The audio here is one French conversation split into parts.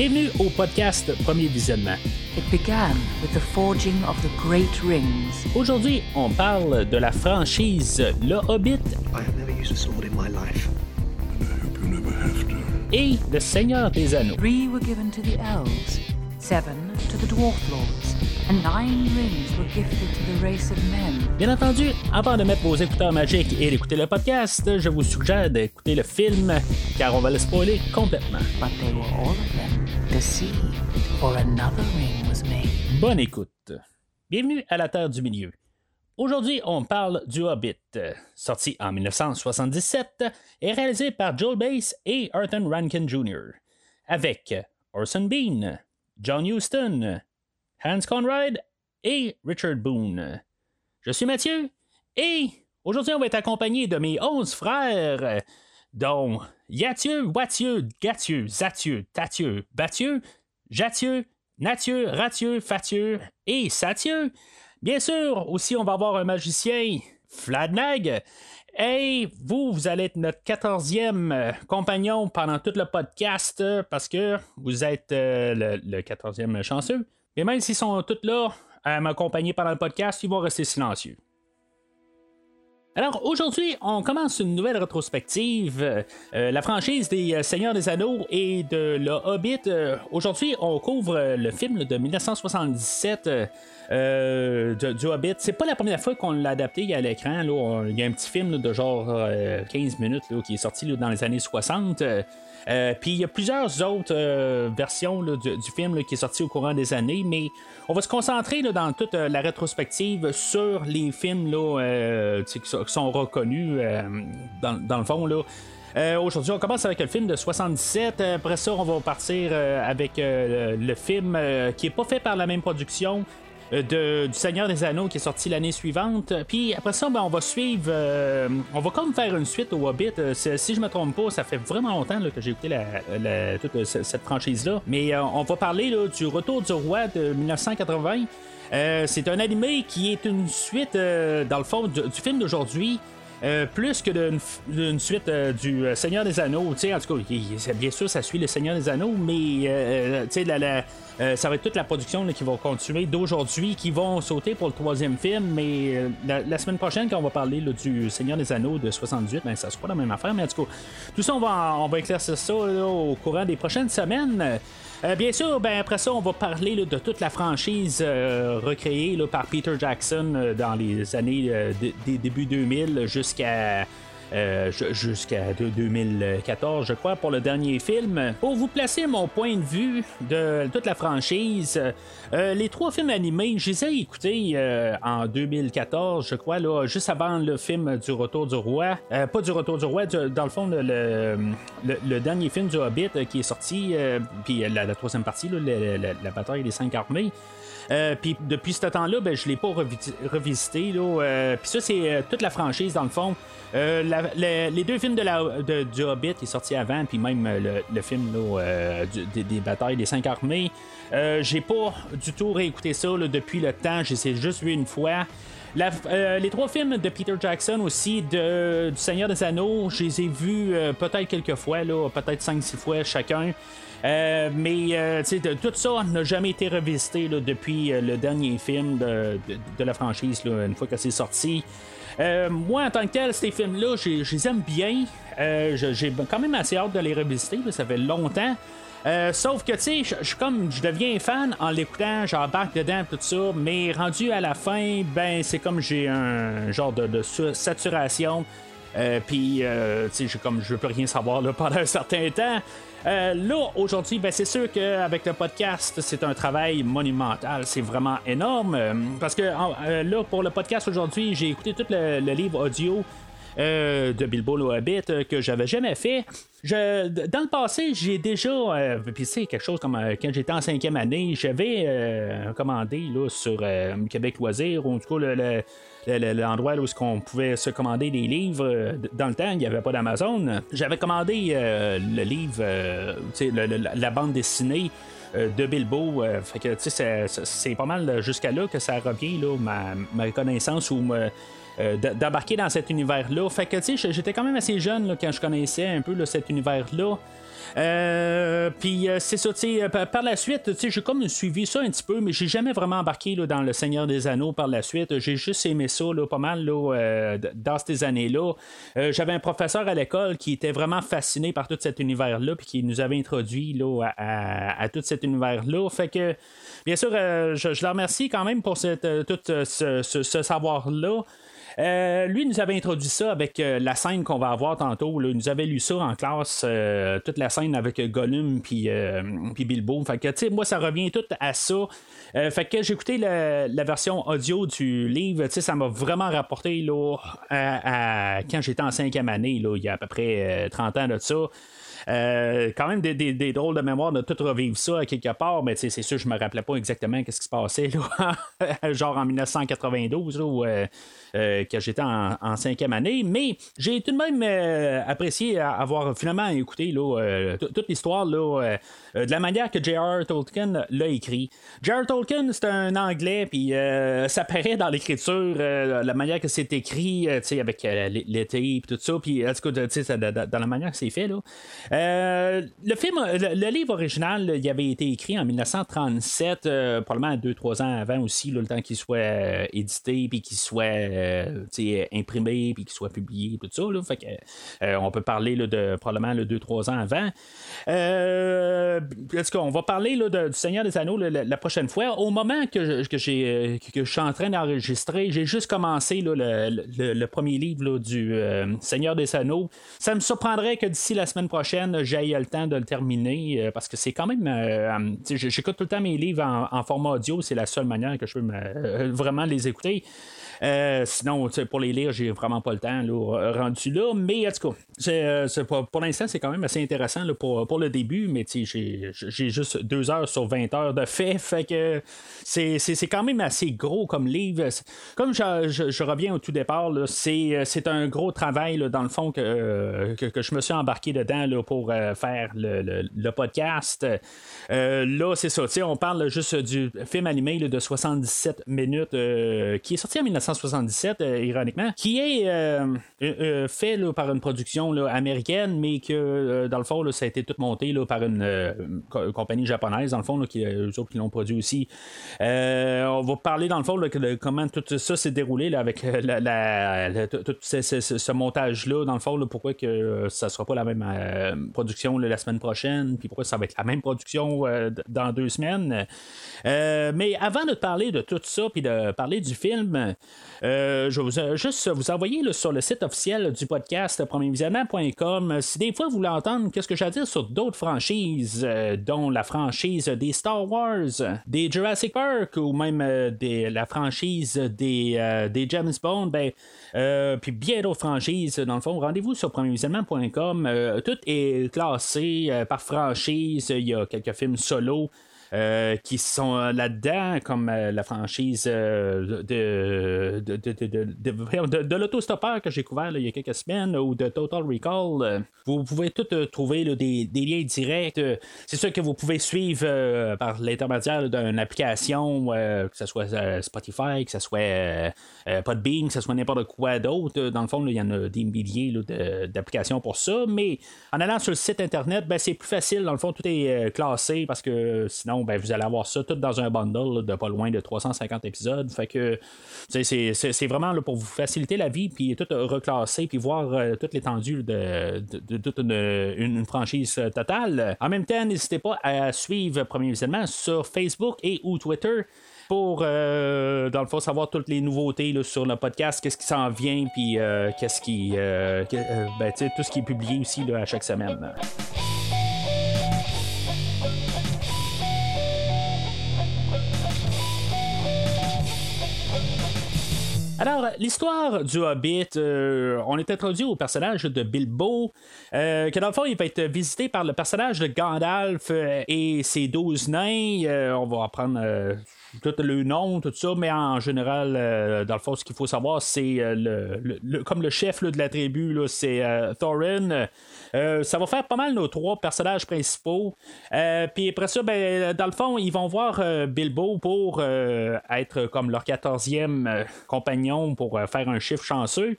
Bienvenue au podcast Premier Visionnement. It began with the forging of the great rings. Aujourd'hui, on parle de la franchise Le Hobbit I have never used a sword in my life. et Le Seigneur des Anneaux. Three were given to the elves, seven to the dwarf lords, and nine rings were gifted to the race of men. Bien entendu, avant de mettre vos écouteurs magiques et d'écouter le podcast, je vous suggère d'écouter le film car on va le spoiler complètement. But they were all of them Bonne écoute. Bienvenue à la Terre du Milieu. Aujourd'hui, on parle du Hobbit, sorti en 1977 et réalisé par Joel Bass et Arthur Rankin Jr. Avec Orson Bean, John Huston, Hans Conrad et Richard Boone. Je suis Mathieu et aujourd'hui, on va être accompagné de mes 11 frères, dont Yathieu, Wathieu, Gathieu, Zathieu, Tathieu, Bathieu, Jathieu, Nathieu, Rathieu, Fathieu et Sathieu. Bien sûr, aussi, on va avoir un magicien, Fladnag. Et vous, vous allez être notre quatorzième euh, compagnon pendant tout le podcast euh, parce que vous êtes euh, le, quatorzième chanceux. Et même s'ils sont tous là à m'accompagner pendant le podcast, ils vont rester silencieux. Alors aujourd'hui, on commence une nouvelle rétrospective, euh, euh, la franchise des euh, Seigneurs des Anneaux et de Le Hobbit. Aujourd'hui, on couvre le film de 1977 euh, euh, de- du Hobbit. C'est pas la première fois qu'on l'a adapté à l'écran. Il y a un petit film de genre euh, 15 minutes qui est sorti dans les années 60. Euh, Puis il y a plusieurs autres euh, versions du, film qui est sorti au courant des années, mais on va se concentrer dans toute euh, la rétrospective sur les films là, qui, sont, reconnus dans, le fond. Là. Aujourd'hui, on commence avec le film de 77. Après ça, on va partir avec le, film qui est pas fait par la même production. Euh, du Seigneur des Anneaux qui est sorti l'année suivante. Puis après ça, ben, on va suivre. euh, on va comme faire une suite au Hobbit. Euh, si je me trompe pas, ça fait vraiment longtemps que j'ai écouté toute ce- cette franchise-là. Mais on va parler du Retour du Roi de 1980. Euh, c'est un animé qui est une suite, dans le fond, du film d'aujourd'hui. Euh, plus que d'une suite euh, du euh, Seigneur des Anneaux, tu sais, en tout cas, bien sûr, ça suit le Seigneur des Anneaux, mais ça va être toute la production qui va continuer d'aujourd'hui, qui vont sauter pour le troisième film, mais la, semaine prochaine, quand on va parler du Seigneur des Anneaux de 78, ben, ça sera pas la même affaire, mais en tout cas, tout ça, on va, on va éclaircir ça au courant des prochaines semaines. Euh, bien sûr, ben, après ça, on va parler de toute la franchise euh, recréée par Peter Jackson euh, dans les années des début 2000 jusqu'à euh, ju- jusqu'à de- 2014, je crois, pour le dernier film. Pour vous placer mon point de vue de toute la franchise, euh, les trois films animés, je les ai écoutés euh, en 2014, je crois, là, juste avant le film du Retour du Roi. Pas du Retour du Roi, dans le fond, le, dernier film du Hobbit qui est sorti, puis la, troisième partie, là, la bataille des cinq armées. Euh, puis depuis ce temps-là, ben, je l'ai pas revi- revisité. Euh, puis ça, c'est euh, toute la franchise, dans le fond. Euh, les deux films de la, du Hobbit est sorti avant, puis même euh, le, le film là, des, des batailles des cinq armées. J'ai pas du tout réécouté ça là, depuis le temps. Je les ai juste vu une fois. La- euh, les trois films de Peter Jackson aussi, de, du Seigneur des Anneaux, je les ai vus euh, peut-être quelques fois, peut-être 5-6 fois chacun. Euh, mais euh, tout ça n'a jamais été revisité depuis euh, le dernier film de, la franchise, une fois que c'est sorti. Moi, en tant que tel, ces films-là, je les aime bien. J'ai quand même assez hâte de les revisiter, là, ça fait longtemps. Sauf que, tu sais, je- comme je deviens fan en l'écoutant, j'embarque dedans, tout ça, mais rendu à la fin, ben, c'est comme j'ai un genre de, saturation. Puis, tu sais, comme je veux plus rien savoir pendant un certain temps. Euh, là, aujourd'hui, ben, c'est sûr qu'avec le podcast, c'est un travail monumental. C'est vraiment énorme. euh, parce que euh, là, pour le podcast aujourd'hui, j'ai écouté tout le livre audio euh, de Bilbo le Hobbit euh, que j'avais jamais fait. Je, dans le passé, j'ai déjà, euh, puis c'est quelque chose comme euh, quand j'étais en cinquième année, j'avais commandé là, sur Québec Loisirs, ou en tout cas le- le- le- l'endroit où on pouvait se commander des livres. Dans le temps, il n'y avait pas d'Amazon. J'avais commandé le livre, la- bande dessinée de Bilbo. euh, fait que, c'est- pas mal jusqu'à là que ça revient, là, ma, ma connaissance ou d'embarquer dans cet univers-là. Fait que, tu sais, j'étais quand même assez jeune quand je connaissais un peu cet univers-là. Euh, puis euh, c'est ça, tu sais, par, la suite, tu sais, j'ai comme suivi ça un petit peu, mais j'ai jamais vraiment embarqué dans Le Seigneur des Anneaux par la suite. J'ai juste aimé ça là, pas mal là, euh, dans ces années-là. J'avais un professeur à l'école qui était vraiment fasciné par tout cet univers-là, puis qui nous avait introduit là, à, tout cet univers-là. Fait que, bien sûr, je, je remercie quand même pour tout ce savoir-là. Euh, lui nous avait introduit ça avec euh, la scène qu'on va avoir tantôt. Il nous avait lu ça en classe, euh, toute la scène avec Gollum puis, Bilbo. Fait que, moi, ça revient tout à ça. fait que j'ai écouté la, version audio du livre. Ça m'a vraiment rapporté là, quand j'étais en cinquième année, là, il y a à peu près 30 ans de ça. Euh, quand même des, drôles de mémoire de tout revivre ça quelque part, mais c'est sûr, je me rappelais pas exactement ce qui se passait, genre en 1992, où euh, euh, que j'étais en, cinquième année, mais j'ai tout de même apprécié avoir finalement écouté toute l'histoire de la manière que J.R. Tolkien l'a écrit. J.R. Tolkien, c'est un anglais, puis ça paraît dans l'écriture, la manière que c'est écrit, avec l'été et tout ça, puis dans la manière que c'est fait, là. Euh, le film, le, livre original, il avait été écrit en 1937, euh, probablement deux, trois ans avant aussi, le temps qu'il soit euh, édité, puis qu'il soit imprimé, puis qu'il soit publié, tout ça. que, on peut parler de probablement deux, trois ans avant. est-ce qu'on va parler du Seigneur des Anneaux la, prochaine fois? Au moment que, j'ai, que je suis en train d'enregistrer, j'ai juste commencé le, premier livre du Seigneur des Anneaux. Ça me surprendrait que d'ici la semaine prochaine, j'ai eu le temps de le terminer euh, parce que c'est quand même. Euh, j'écoute tout le temps mes livres en, format audio, c'est la seule manière que je peux euh, vraiment les écouter. Sinon, pour les lire, j'ai vraiment pas le temps là, rendu là. Mais en tout cas, pour, l'instant, c'est quand même assez intéressant pour, le début. Mais j'ai, j'ai juste deux heures sur 20 heures de fait. Fait que c'est, quand même assez gros comme livre. Comme je, reviens au tout départ, c'est, un gros travail dans le fond que, que, je me suis embarqué dedans pour euh, faire le, le, podcast. Euh, là, c'est ça. On parle juste du film animé de 77 minutes qui est sorti en 1900 1977, euh, ironiquement, qui est euh, euh, fait par une production américaine, mais que dans le fond, ça a été tout monté par une compagnie japonaise, dans le fond, qui, eux autres qui l'ont produit aussi. on va parler dans le fond de comment tout ça s'est déroulé avec tout ce, montage-là, dans le fond, pourquoi que ça sera pas la même production la semaine prochaine, puis pourquoi ça va être la même production dans deux semaines. mais avant de parler de tout ça, puis de parler du film, euh, je vais juste vous envoyer sur le site officiel du podcast premiervisionnement.com si des fois vous voulez entendre qu'est-ce que j'ai à dire sur d'autres franchises, euh, dont la franchise des Star Wars, des Jurassic Park ou même euh, des, la franchise des, des James Bond, ben, puis bien d'autres franchises, dans le fond, rendez-vous sur premiervisionnement.com. tout est classé par franchise. Il y a quelques films solo. Euh, qui sont euh, là-dedans, comme euh, la franchise de, de, de, de, l'autostoppeur que j'ai couvert il y a quelques semaines ou de Total Recall. vous pouvez tout trouver des, liens directs. c'est sûr que vous pouvez suivre par l'intermédiaire d'une application, que ce soit Spotify, que ce soit Podbean, que ce soit n'importe quoi d'autre. Dans le fond, il y en a des milliers d'applications pour ça. Mais en allant sur le site internet, ben, c'est plus facile. Dans le fond, tout est classé parce que sinon, ben, vous allez avoir ça tout dans un bundle de pas loin de 350 épisodes. Fait que c'est vraiment pour vous faciliter la vie, puis tout reclasser, puis voir euh, toute l'étendue de, toute une, franchise totale. En même temps, n'hésitez pas à suivre Premier Visionnement sur Facebook et ou Twitter pour, euh, dans le fond, savoir toutes les nouveautés sur le podcast, qu'est-ce qui s'en vient, puis euh, qu'est-ce qui. Ben, tout ce qui est publié aussi à chaque semaine. Alors, l'histoire du Hobbit, euh, on est introduit au personnage de Bilbo, euh, qui dans le fond, il va être visité par le personnage de Gandalf euh, et ses douze nains. on va apprendre tout le nom, tout ça, mais en général, euh, dans le fond, ce qu'il faut savoir, c'est euh, le, comme le chef de la tribu, c'est euh, Thorin. ça va faire pas mal nos trois personnages principaux. Puis après ça, ben, dans le fond, ils vont voir Bilbo pour être comme leur quatorzième compagnon millions pour faire un chiffre chanceux.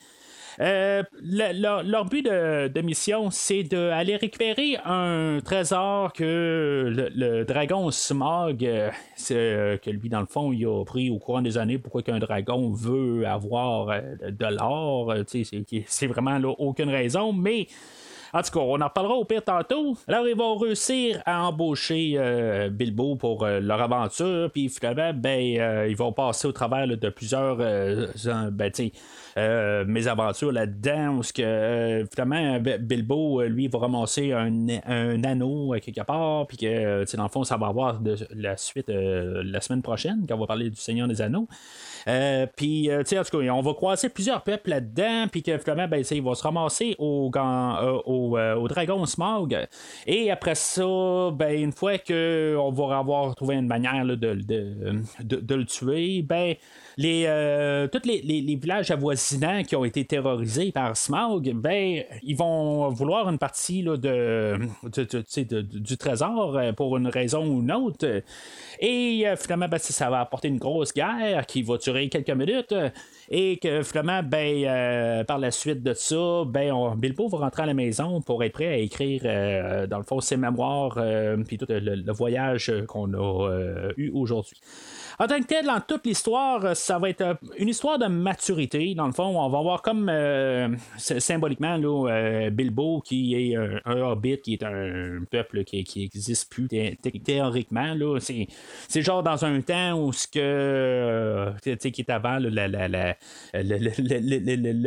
Leur but de, mission, c'est d'aller récupérer un trésor que le, dragon Smog, que lui, dans le fond, il a pris au courant des années. Pourquoi qu'un dragon veut avoir de l'or? C'est vraiment aucune raison, mais en tout cas, on en reparlera au pire tantôt. Alors, ils vont réussir à embaucher euh, Bilbo pour euh, leur aventure, puis finalement, ben, euh, ils vont passer au travers de plusieurs ben, mes aventures là-dedans, où que, finalement, Bilbo, lui, va ramasser un, un anneau quelque part, puis que, dans le fond, ça va avoir de, la suite la semaine prochaine, quand on va parler du Seigneur des Anneaux. Euh, puis, euh, tu sais, en tout cas, on va croiser plusieurs peuples là-dedans, puis que finalement, ben, il va se ramasser au, euh, au, au, Dragon Smog. Et après ça, ben, une fois qu'on va avoir trouvé une manière de, de, de, le tuer, ben, euh, tous les, villages avoisinants qui ont été terrorisés par Smog, ben, ils vont vouloir une partie là, de, du trésor euh, pour une raison ou une autre. Et euh, finalement, ben, ça va apporter une grosse guerre qui va durer quelques minutes. Et que finalement, ben, par la suite de ça, ben, Bilbo va rentrer à la maison pour être prêt à écrire, dans le fond, ses mémoires, puis tout le voyage qu'on a eu aujourd'hui. En tant que tel, dans toute l'histoire, ça va être euh, une histoire de maturité. Dans le fond, on va voir comme euh, symboliquement euh, Bilbo qui est un, hobbit, qui est un peuple qui, qui existe plus théoriquement. C'est, genre dans un temps où ce que qui est avant le,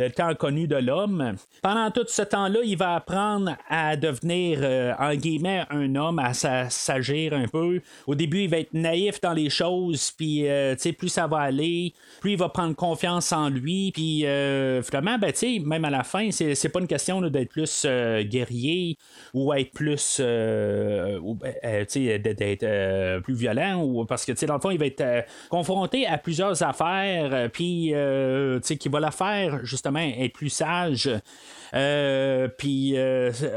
temps connu de l'homme. Pendant tout ce temps-là, il va apprendre à devenir en guillemets un homme, à s'agir un peu. Au début, il va être naïf dans les choses, euh, plus ça va aller, plus il va prendre confiance en lui, puis euh, finalement, ben, même à la fin, c'est, c'est pas une question d'être plus euh, guerrier ou être plus, ben, d'être plus violent, ou parce que dans le fond, il va être confronté à plusieurs affaires, puis qui va la faire justement être plus sage. puis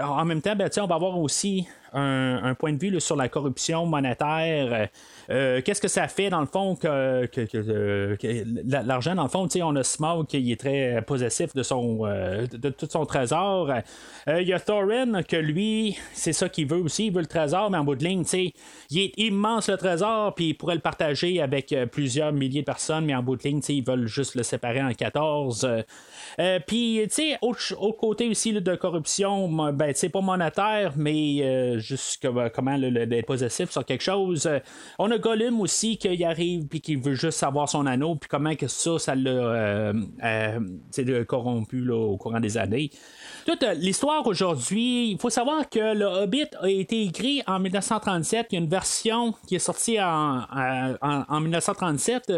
en même temps, ben, on va avoir aussi un, point de vue sur la corruption monétaire. Euh, qu'est-ce que ça fait dans le fond que, l'argent, dans le fond, on a Smaug qui est très possessif de son euh, de, tout son trésor. Euh, il y a Thorin que lui, c'est ça qu'il veut aussi, il veut le trésor, mais en bout de ligne, il est immense le trésor, puis il pourrait le partager avec plusieurs milliers de personnes, mais en bout de ligne, ils veulent juste le séparer en 14. puis, tu sais, autre, côté aussi de corruption, ben, pas monétaire, mais juste comment d'être possessif sur quelque chose. on a Gollum aussi qui arrive puis qui veut juste savoir son anneau, puis comment que ça, ça l'a euh, euh, corrompu au courant des années. Toute euh, l'histoire aujourd'hui, il faut savoir que le Hobbit a été écrit en 1937. Il y a une version qui est sortie en, en, 1937,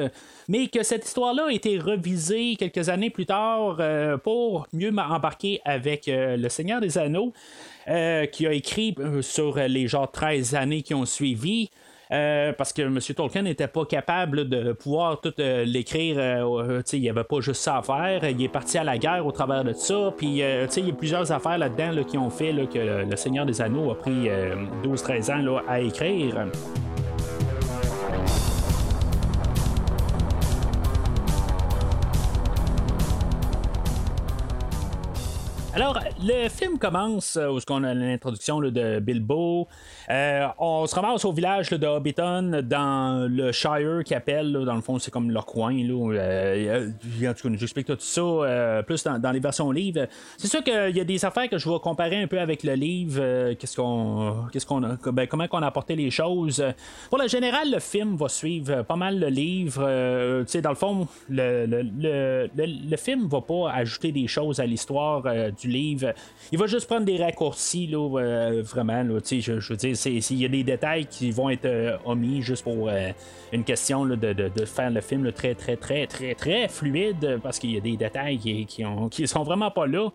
mais que cette histoire-là a été revisée quelques années plus tard pour mieux embarquer avec Le Seigneur des Anneaux. qui a écrit sur les genre 13 années qui ont suivi. Euh, parce que M. Tolkien n'était pas capable de pouvoir tout euh, l'écrire. Euh, il n'y avait pas juste ça à faire. Il est parti à la guerre au travers de ça. Puis, il y a plusieurs affaires là-dedans qui ont fait que le Seigneur des Anneaux a pris 12-13 ans à écrire. Alors, le film commence où on a l'introduction de Bilbo. Euh, on se ramasse au village de Hobbiton, dans le Shire qui appelle. dans le fond, c'est comme leur coin. Là, euh, cas, j'explique tout ça euh, plus dans, les versions livres. C'est sûr qu'il y a des affaires que je vais comparer un peu avec le livre. qu'est-ce qu'on, qu'est-ce qu'on a, ben, comment on a apporté les choses. Pour le général, le film va suivre pas mal le livre. dans le fond, le, le, le, le, film va pas ajouter des choses à l'histoire du livre. Il va juste prendre des raccourcis, là, vraiment. Là, je, je veux dire, il y a des détails qui vont être euh, omis juste pour euh, une question de, faire le film très, très, très, très, très fluide parce qu'il y a des détails qui, qui, ont, qui sont vraiment pas là.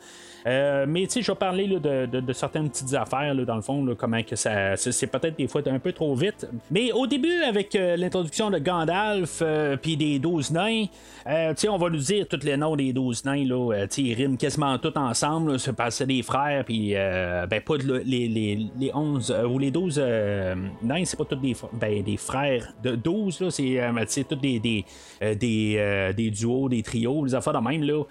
Euh, mais je vais parler de, certaines petites affaires, dans le fond, comment que ça. C'est peut-être des fois un peu trop vite. Mais au début, avec l'introduction de Gandalf, puis des 12 nains, on va nous dire tous les noms des 12 nains, là, ils riment quasiment tous ensemble. C'est des frères, puis ben, pas les, les, les 11 ou les 12 non, c'est pas tous des, ben, des frères de 12, c'est tous des, des, des, duos, des trios, des affaires de même. là.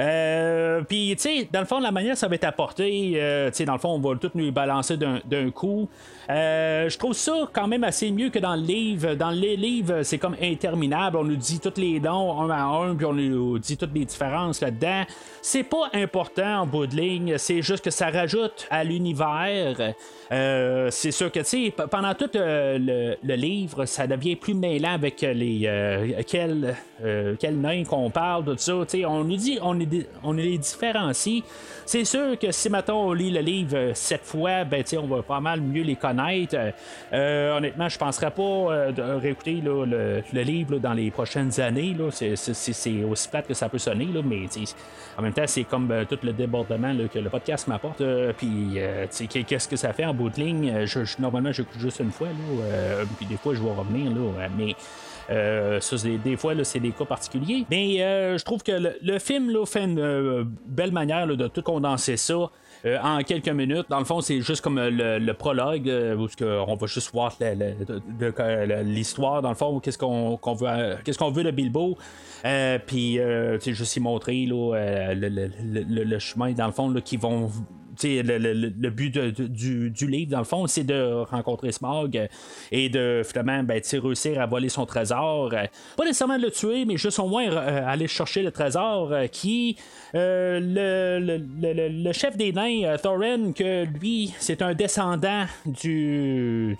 Euh, puis, tu sais, dans le fond, la manière ça va être apporté, euh, tu sais, dans le fond, on va tout nous balancer d'un coup. Euh, je trouve ça quand même assez mieux que dans le livre. Dans les livres, c'est comme interminable. On nous dit tous les noms un à un, puis on nous dit toutes les différences là-dedans. C'est pas important en bout de ligne, c'est juste que ça rajoute à l'univers. c'est sûr que, tu sais, pendant tout le, livre, ça devient plus mêlant avec les. quel, quel nain qu'on parle, tout ça. Tu sais, on nous dit, on on les différencie. C'est sûr que si maintenant on lit le livre euh, sept fois, ben on va pas mal mieux les connaître. Euh, honnêtement, je penserais pas euh, de réécouter le, livre dans les prochaines années. C'est, aussi plate que ça peut sonner, mais en même temps, c'est comme tout le débordement que le podcast m'apporte. puis qu'est-ce que ça fait en bout de ligne? Je, normalement, j'écoute juste une fois, puis des fois, je vais revenir. Là, mais euh, des fois, c'est des cas particuliers. Mais euh, je trouve que le, film là, fait une euh, belle manière de tout condenser ça. en quelques minutes. Dans le fond, c'est juste comme le, prologue, où on va juste voir l'histoire, dans le fond, qu'est-ce qu'on veut, qu'est-ce qu'on veut de Bilbo. Puis, juste y montrer le, chemin, dans le fond, qui vont le, but du, livre, dans le fond, c'est de rencontrer Smog et de finalement ben, réussir à voler son trésor. Pas nécessairement de le tuer, mais juste au moins euh, aller chercher le trésor euh, qui. Euh, le, chef des nains, Thorin, que lui, c'est un descendant du,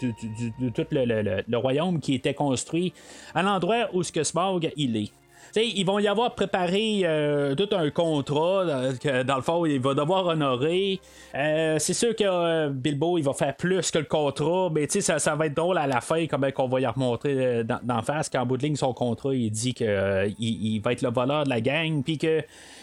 de tout le, royaume qui était construit à l'endroit où ce que Smog il est ils vont y avoir préparé euh, tout un contrat euh, que dans le fond il va devoir honorer. Euh, c'est sûr que Bilbo il va faire plus que le contrat, mais ça, ça va être drôle à la fin comme qu'on va y remontrer d'en face qu'en bout de ligne son contrat il dit qu'il il va être le voleur de la gang puis que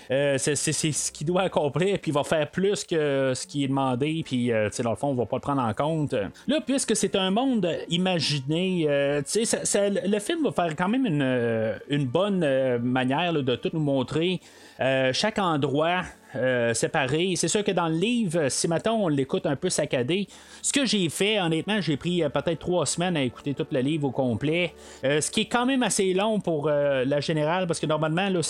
c'est ce qu'il doit accomplir, puis il va faire plus que ce qui est demandé, puis dans le fond, on va pas le prendre en compte. Là, puisque c'est un monde imaginé, euh, le film va faire quand même une, bonne manière de tout nous montrer. Chaque endroit euh, séparés. C'est sûr que dans le livre, si maintenant on l'écoute un peu saccadé, ce que j'ai fait, honnêtement, j'ai pris euh, peut-être trois semaines à écouter tout le livre au complet, euh, ce qui est quand même assez long pour la générale, parce que normalement, là,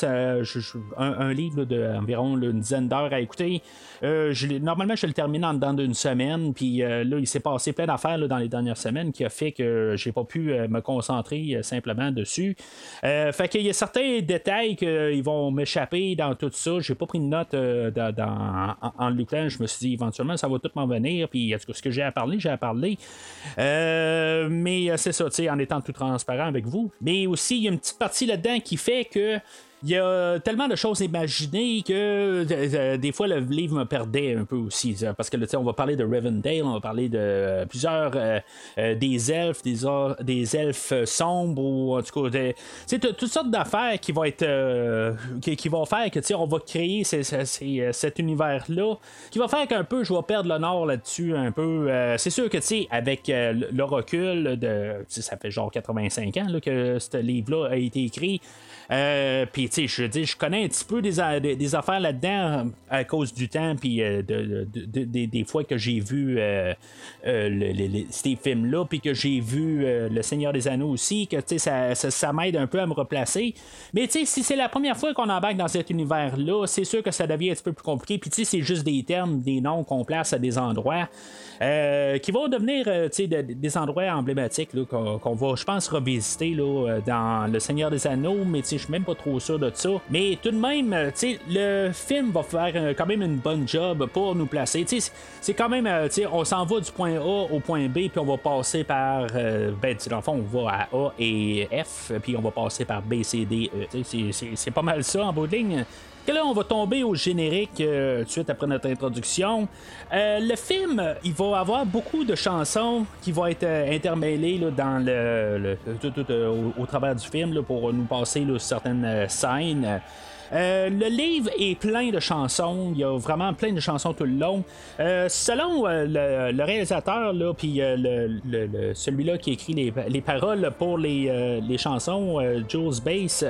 un, livre d'environ une dizaine d'heures à écouter, normalement, je le termine en dedans d'une semaine, puis là, il s'est passé plein d'affaires dans les dernières semaines qui a fait que j'ai pas pu me concentrer simplement dessus. fait qu'il y a certains détails qui vont m'échapper dans tout ça. J'ai pas pris de notes dans, en, luttant, je me suis dit éventuellement ça va tout m'en venir. Puis ce que j'ai à parler, j'ai à parler. Euh, mais euh, c'est ça, en étant tout transparent avec vous. Mais aussi, il y a une petite partie là-dedans qui fait que il y a tellement de choses imaginées que euh, euh, des fois le livre me perdait un peu aussi. Parce que on va parler de Rivendell, on va parler de euh, plusieurs des elfes, des, des elfes sombres, ou en tout cas, toutes sortes d'affaires qui vont être qui, vont faire que on va créer cet univers-là, qui va faire qu'un peu je vais perdre nord là-dessus un peu. c'est sûr que avec le recul ça fait genre 85 ans que ce livre-là a été écrit. Euh, puis, tu sais, je dis, je connais un petit peu des, affaires là-dedans euh, à cause du temps, puis euh, de, des fois que j'ai vu ces films-là, puis que j'ai vu Le Seigneur des Anneaux aussi, que, tu sais, ça, m'aide un peu à me replacer. Mais, tu sais, si c'est la première fois qu'on embarque dans cet univers-là, c'est sûr que ça devient un petit peu plus compliqué. Puis, tu sais, c'est juste des termes, des noms qu'on place à des endroits. qui vont devenir sais des endroits emblématiques qu'on, va, je pense, revisiter dans Le Seigneur des Anneaux, mais je suis même pas trop sûr de ça. Mais tout de même, euh, le film va faire euh, quand même une bonne job pour nous placer. C'est quand même, euh, on s'en va du point A au point B, puis on va passer par, ben, dans le fond, on va à A et F, puis on va passer par B, C, D, E. C'est pas mal ça en bout de ligne que là, on va tomber au générique tout de suite après notre introduction. le film, il va avoir beaucoup de chansons qui vont être intermêlées dans le, tout, au, travers du film pour nous passer certaines euh, le livre est plein de chansons. Il y a vraiment plein de chansons tout le long. selon le, réalisateur, puis le, celui-là qui écrit les, les paroles pour les, les chansons, Jules Bass,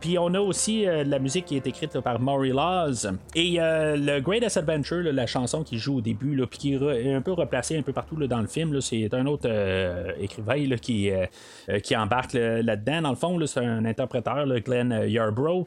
puis on a aussi la musique qui est écrite par Maury Laws. Et le Greatest Adventure, la chanson qui joue au début, puis qui est un peu replacée un peu partout dans le film, c'est un autre écrivain qui, qui embarque là-dedans. Dans le fond, c'est un interpréteur, Glenn Yarbrough.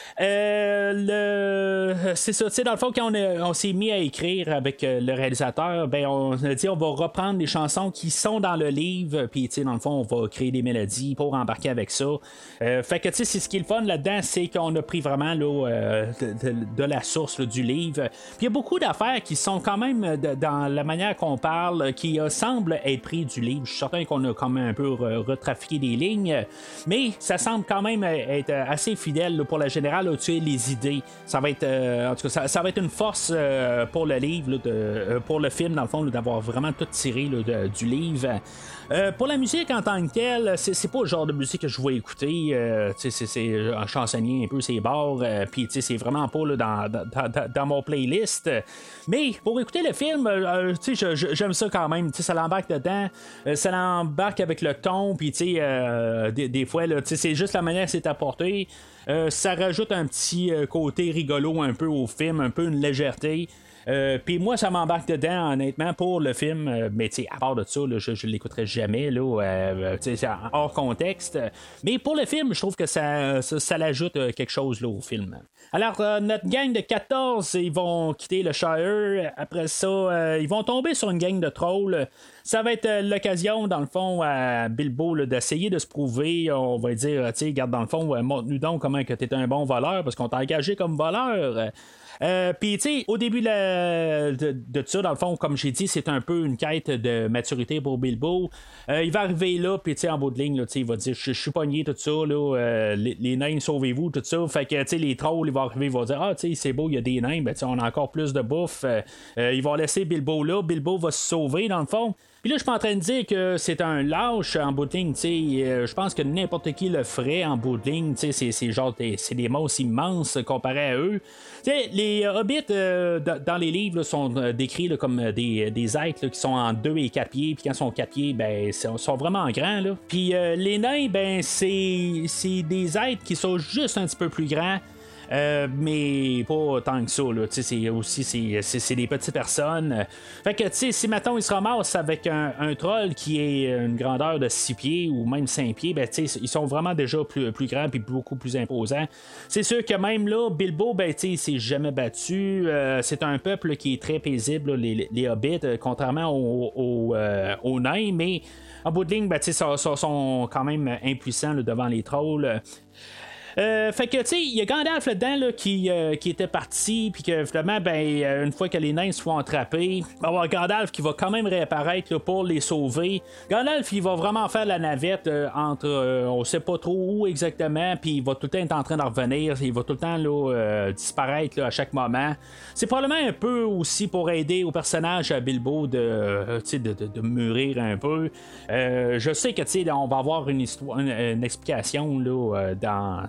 Euh. C'est ça, tu sais, dans le fond, quand on, s'est mis à écrire avec euh, le réalisateur, ben on a dit on va reprendre les chansons qui sont dans le livre, puis tu sais, dans le fond, on va créer des mélodies pour embarquer avec ça. Euh, fait que tu sais, c'est ce qui est le fun là-dedans, c'est qu'on a pris vraiment là, de, la source du livre. Puis il y a beaucoup d'affaires qui sont quand même dans la manière qu'on parle, qui semblent être pris du livre. Je suis certain qu'on a quand même un peu retrafiqué des lignes, mais ça semble quand même être assez fidèle pour la générale tuer les idées. Ça va être, euh, en tout cas, ça, va être une force euh, pour le livre, euh, pour le film, dans le fond, d'avoir vraiment tout tiré du livre. Pour la musique en tant que telle, c'est, pas le genre de musique que je vais écouter. c'est, un chansonnier un peu ses bords. Puis c'est vraiment pas dans, mon playlist. Mais pour écouter le film, j'aime ça quand même. ça l'embarque dedans. ça l'embarque avec le ton. Puis des, des, fois, c'est juste la manière que c'est apporté. Euh, ça rajoute un petit euh, côté rigolo un peu au film, un peu une légèreté. Euh, puis moi, ça m'embarque dedans, honnêtement, pour le film. mais tu à part de ça, je, je l'écouterai jamais, là, hors contexte. Mais pour le film, je trouve que ça, ça, l'ajoute quelque chose là, au film. Alors, notre gang de 14, ils vont quitter le Shire. Après ça, ils vont tomber sur une gang de trolls. Ça va être l'occasion, dans le fond, à Bilbo d'essayer de se prouver. On va dire, tu sais, garde dans le fond, montre-nous donc comment que tu es un bon voleur parce qu'on t'a engagé comme voleur. Euh, Puis, tu sais, au début de, ça, dans le fond, comme j'ai dit, c'est un peu une quête de maturité pour Bilbo. Euh, il va arriver là, puis, tu sais, en bout de ligne, là, il va dire Je suis pogné, tout ça, là, euh, les, nains, sauvez-vous, tout ça. Fait que, tu sais, les trolls, ils vont arriver, ils vont dire Ah, tu sais, c'est beau, il y a des nains, ben, tu sais, on a encore plus de bouffe. ils vont laisser Bilbo là. Bilbo va se sauver, dans le fond. Puis là, je suis pas en train de dire que c'est un lâche en bout de ligne. Euh, je pense que n'importe qui le ferait en bout de ligne. C'est, c'est genre des, c'est des immenses comparés à eux. sais les hobbits euh, dans les livres sont euh, décrits comme des, des êtres qui sont en deux et quatre pieds. Puis quand ils sont quatre pieds, ben, sont, sont vraiment grands. Puis les nains, ben, c'est, c'est des êtres qui sont juste un petit peu plus grands. Euh, mais pas tant que ça. C'est aussi c'est, des petites personnes. Fait que si maintenant il se ramasse avec un, troll qui est une grandeur de 6 pieds ou même 5 pieds, ben, ils sont vraiment déjà plus, plus grands et beaucoup plus imposants. C'est sûr que même là, Bilbo, ben, il s'est jamais battu. Euh, c'est un peuple qui est très paisible, les, hobbits, euh, contrairement aux, aux, nains, mais en bout de ligne, ben, ils sont, sont, quand même impuissants devant les trolls. Euh, fait que, tu sais, il y a Gandalf là-dedans qui, euh, qui était parti, puis que finalement, ben, euh, une fois que les nains se font attraper, il va y avoir Gandalf qui va quand même réapparaître pour les sauver. Gandalf, il va vraiment faire la navette entre, on sait pas trop où exactement, puis il va tout le temps être en train de revenir, il va tout le temps là, disparaître à chaque moment. C'est probablement un peu aussi pour aider au personnage à Bilbo de, de, de, de mûrir un peu. je sais que, tu sais, on va avoir une histoire, une, explication là, dans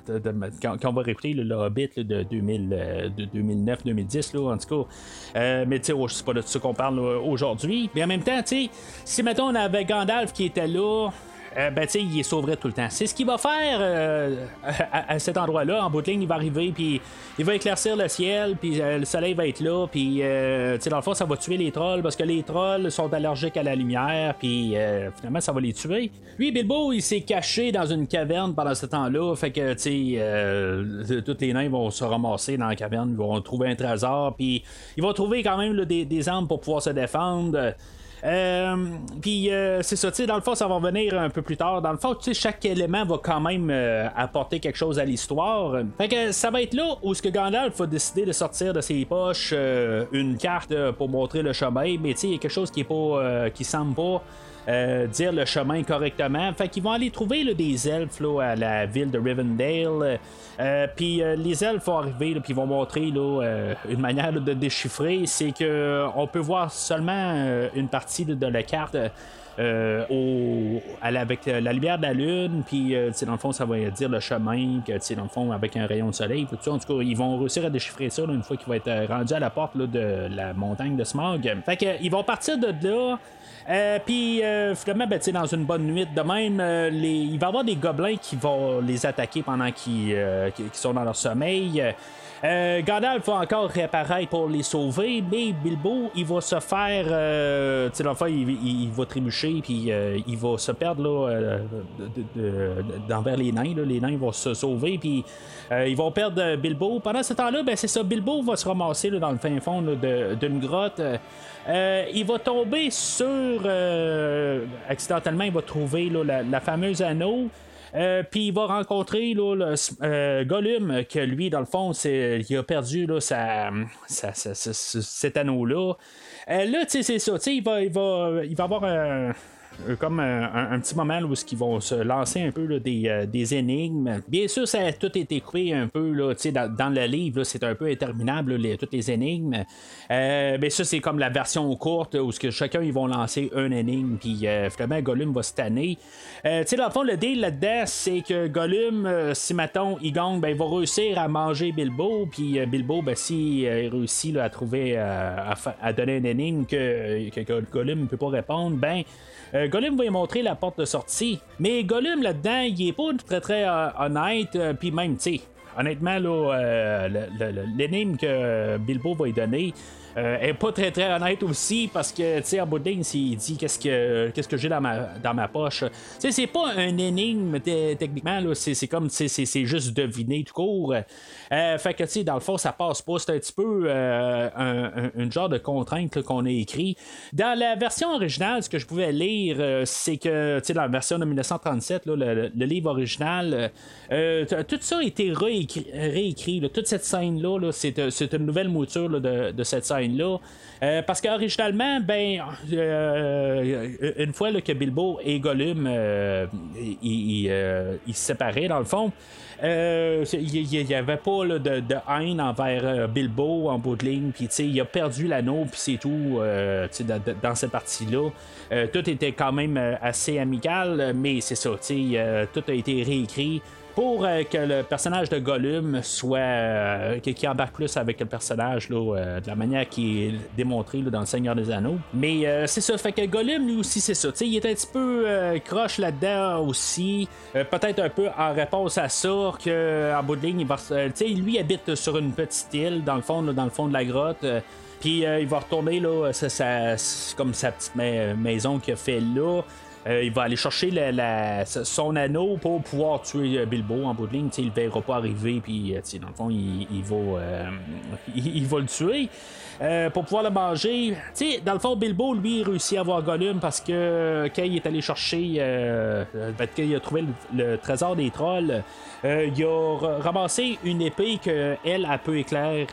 quand, on va réécouter le Hobbit de, 2009-2010, en tout cas. Euh, mais tu sais, c'est pas de ça qu'on parle aujourd'hui. Mais en même temps, tu sais, si mettons on avait Gandalf qui était là, euh, ben, tu sais, il sauverait tout le temps. C'est ce qu'il va faire euh, à, cet endroit-là. En bout de ligne, il va arriver, puis il va éclaircir le ciel, puis euh, le soleil va être là, puis, tu sais, dans le fond, ça va tuer les trolls, parce que les trolls sont allergiques à la lumière, puis finalement, ça va les tuer. Lui, Bilbo, il s'est caché dans une caverne pendant ce temps-là, fait que, tu sais, tous les nains vont se ramasser dans la caverne, ils vont trouver un trésor, puis ils vont trouver quand même des armes pour pouvoir se défendre. Euh, puis euh, c'est ça, tu sais, dans le fond, ça va revenir un peu plus tard. Dans le fond, tu sais, chaque élément va quand même euh, apporter quelque chose à l'histoire. Fait que ça va être là où ce que Gandalf a décidé de sortir de ses poches une carte pour montrer le chemin, mais tu sais, il y a quelque chose qui est pas, qui semble pas. Dire le chemin correctement. Fait qu'ils vont aller trouver des elfes à la ville de Rivendell. puis les elfes vont arriver puis vont montrer une manière de déchiffrer. C'est que on peut voir seulement une partie de la carte. Au, avec la lumière de la lune, puis dans le fond, ça va dire le chemin, que dans le fond, avec un rayon de soleil, tout ça. En tout cas, ils vont réussir à déchiffrer ça une fois qu'il va être rendu à la porte de la montagne de Smog. Fait que, ils vont partir de là. Euh, puis euh, finalement, ben, dans une bonne nuit de même, euh, il va y avoir des gobelins qui vont les attaquer pendant qu'ils sont dans leur sommeil. Euh, Gandalf va encore réapparaître pour les sauver, mais Bilbo, il va se faire. Euh, tu sais, l'enfant, il, va trébucher, puis euh, il va se perdre là, d'envers les nains. Les nains vont se sauver, puis ils vont perdre Bilbo. Pendant ce temps-là, ben, c'est ça, Bilbo va se ramasser dans le fin fond d'une grotte. il va tomber sur. accidentellement, il va trouver la, fameuse anneau. Euh, puis il va rencontrer là, euh, Gollum, que lui, dans le fond, c'est, il a perdu là, sa, cet anneau-là. Euh, là, tu sais, c'est ça. Il va, il, va, il va avoir un comme un, petit moment où ils vont se lancer un peu des, euh, des, énigmes. Bien sûr, ça a tout été coupé un peu là, dans, dans le livre, c'est un peu interminable, les, toutes les énigmes. Euh, mais ça, c'est comme la version courte où que chacun ils vont lancer un énigme, puis finalement, Gollum va se tanner. Euh, dans le fond, le deal là-dedans, c'est que Gollum, si maintenant il gagne, ben, il va réussir à manger Bilbo, puis Bilbo, ben, s'il réussit à trouver, à, donner un énigme que, que Gollum ne peut pas répondre, ben, euh, Gollum va lui montrer la porte de sortie. Mais Gollum, là-dedans, il est pas très très euh, honnête. Euh, puis même, tu sais, honnêtement, là, l'énigme que Bilbo va lui donner, euh, elle est pas très très honnête aussi parce que, tu sais, en bout dit qu'est-ce que, qu'est-ce que j'ai dans ma, dans ma poche, tu sais, c'est pas un énigme techniquement, là, c'est, c'est comme, c'est, c'est juste deviner tout court. Euh, fait que, tu sais, dans le fond, ça passe pas. C'est un petit peu euh, un, genre de contrainte qu'on a écrit. Dans la version originale, ce que je pouvais lire, c'est que, tu sais, dans la version de 1937, là, le, livre original, tout ça a été réécrit. toute cette scène-là, c'est, une nouvelle mouture de cette scène là euh, parce qu'originalement, ben, euh, une fois que Bilbo et Gollum euh, ils, se séparaient dans le fond, il n'y avait pas de, haine envers Bilbo en bout de ligne, puis il a perdu l'anneau, puis c'est tout dans, cette partie-là. tout était quand même assez amical, mais c'est ça, tout a été réécrit pour euh, que le personnage de Gollum soit euh, qui, embarque plus avec le personnage là, euh, de la manière qui est démontrée dans le Seigneur des Anneaux. Mais c'est ça, fait que Gollum lui aussi c'est ça. il est un petit peu croche là-dedans aussi. Peut-être un peu en réponse à ça que en bout de ligne, il va, lui habite sur une petite île dans le fond, dans le fond de la grotte. Puis il va retourner là, c'est comme sa petite maison qu'il a fait là. Euh, il va aller chercher son anneau pour pouvoir tuer euh, Bilbo en bout de ligne. il ne verra pas arriver, puis euh, dans le fond, il, va, il, va le tuer. pour pouvoir le manger. dans le fond, Bilbo, lui, réussit à voir Gollum parce que quand il est allé chercher, quand il a trouvé le, trésor des trolls, il a ramassé une épée que elle, a peut éclair,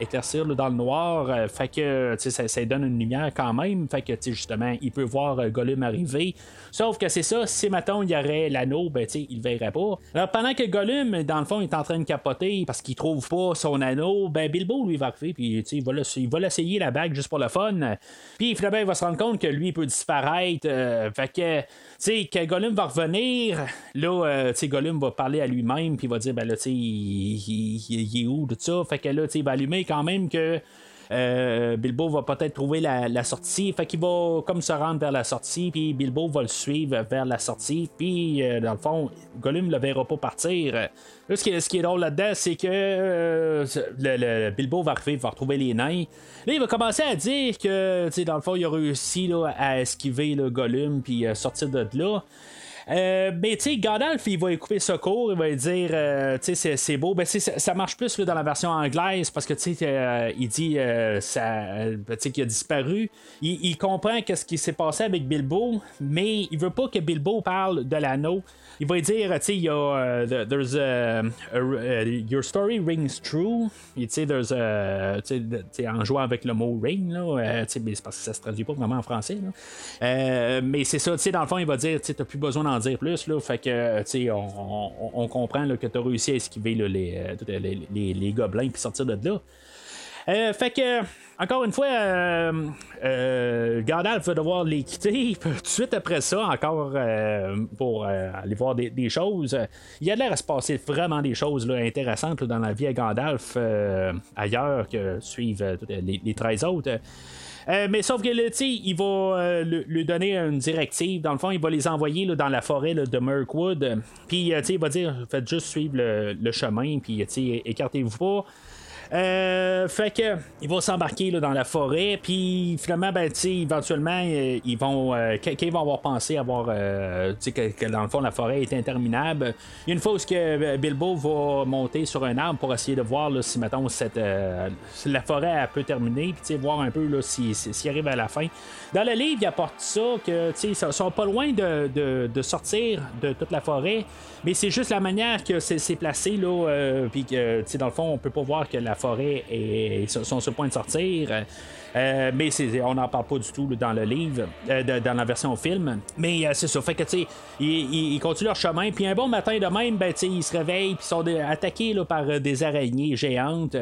éclaircir dans le noir. fait que ça, ça donne une lumière quand même. Fait que justement, il peut voir Gollum arriver. Sauf que c'est ça, si maintenant il y aurait l'anneau, ben tu il verrait pas. Alors pendant que Gollum, dans le fond, est en train de capoter parce qu'il trouve pas son anneau, ben Bilbo lui va arriver, puis il va, il va l'essayer la bague juste pour le fun. Puis finalement, il va se rendre compte que lui il peut disparaître. Euh, fait que, tu sais, quand Gollum va revenir, là, euh, tu sais, Gollum va parler à lui-même, puis il va dire, ben là, tu il, est où, tout ça. Fait que là, tu il va allumer quand même que euh, Bilbo va peut-être trouver la, sortie. Fait qu'il va comme se rendre vers la sortie, puis Bilbo va le suivre vers la sortie, puis euh, dans le fond, Gollum le verra pas partir. Là, ce, qui est, ce qui est drôle là-dedans, c'est que euh, le, Bilbo va arriver, va retrouver les nains. Là, il va commencer à dire que, dans le fond, il a réussi à esquiver le Gollum, puis sortir de là. Euh, mais tu sais, Gandalf, il va écouter ce cours, il va dire, euh, tu sais, c'est beau. Ben, ça marche plus dans la version anglaise parce que tu sais, euh, il dit qu'il a disparu. Il, comprend qu'est-ce qui s'est passé avec Bilbo, mais il veut pas que Bilbo parle de l'anneau il va dire, tu sais, il y a, uh, there's a, your story rings true. Tu sais, there's a, tu sais, en jouant avec le mot ring, là, euh, tu sais, c'est parce que ça se traduit pas vraiment en français, là. Euh, mais c'est ça, tu sais, dans le fond, il va dire, tu t'as plus besoin d'en dire plus, là, fait que, tu sais, on, comprend que t'as réussi à esquiver là, les, gobelins puis sortir de là. fait que, encore une fois, Gandalf va devoir les quitter. Tout de suite après ça, encore pour aller voir des, choses. Il y a l'air à se passer vraiment des choses intéressantes dans la vie à Gandalf ailleurs que suivent les, les 13 autres. Euh, mais sauf que il va euh, lui donner une directive. Dans le fond, il va les envoyer dans la forêt de Mirkwood. Puis il va dire faites juste suivre le, chemin, puis écartez-vous pas. Euh, fait que il va s'embarquer dans la forêt, puis finalement, ben, éventuellement, euh, ils vont, euh, qu'ils vont avoir pensé avoir, que, que, dans le fond, la forêt est interminable. Une fois où que Bilbo va monter sur un arbre pour essayer de voir si, mettons, cette, la forêt peut terminer, puis voir un peu s'il si, arrive à la fin. Dans le livre, il apporte ça que ils sont pas loin de, de, sortir de toute la forêt, mais c'est juste la manière que c'est placé là, puis que dans le fond, on peut pas voir que la forêt et sont sur le point de sortir. Euh, mais on n'en parle pas du tout dans le livre, euh, dans la version film. Mais euh, c'est ça. Fait que, tu sais, ils, continuent leur chemin. Puis un bon matin de même, ben, ils se réveillent. Puis sont attaqués par des araignées géantes.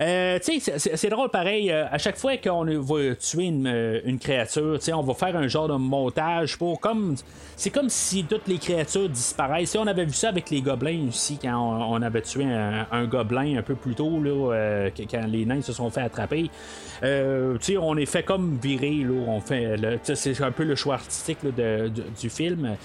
Euh, c'est drôle pareil. Euh, à chaque fois qu'on va tuer une, euh, une créature, on va faire un genre de montage pour comme. C'est comme si toutes les créatures disparaissent. on avait vu ça avec les gobelins aussi, quand on, avait tué un, gobelin un peu plus tôt, là, quand les nains se sont fait attraper. On est fait comme virer, là, on fait. C'est un peu le choix artistique du film.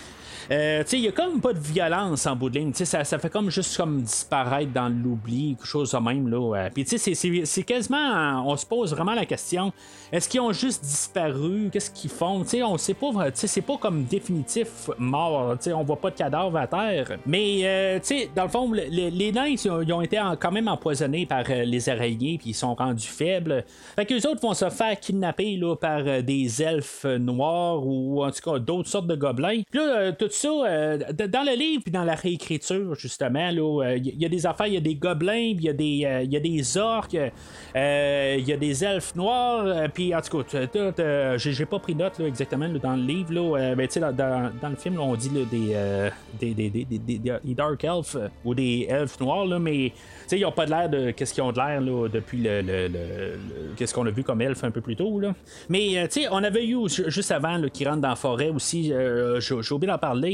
Euh, il y a comme pas de violence en bout de ligne. Ça, ça fait comme juste comme disparaître dans l'oubli, quelque chose de même. Là. Puis c'est quasiment. On se pose vraiment la question est-ce qu'ils ont juste disparu? Qu'est-ce qu'ils font? T'sais, On sait pas. C'est pas comme définitif mort. T'sais, on voit pas de cadavre à terre. Mais euh, dans le fond, les, nains ils ont été quand même empoisonnés par euh, les araignées, puis ils sont rendus faibles. Fait que les autres vont se faire kidnapper là, par euh, des elfes noirs ou en tout cas d'autres sortes de gobelins. Là, tout ça, dans le livre puis dans la réécriture, justement, il y, a des affaires, il y a des gobelins, il y, a des, y a des orques, il y a des elfes noirs puis en tout cas, j'ai pas pris note exactement dans le livre. Euh, ben, dans, dans, le film, on dit euh, des, Dark Elves euh, ou des elfes noirs, mais ils n'ont pas de l'air de qu'est-ce qu'ils ont de l'air depuis le, qu'est-ce qu'on a vu comme elfes un peu plus tôt. Là. Mais on avait eu juste avant qui rentre dans la forêt aussi, j'ai oublié d'en parler.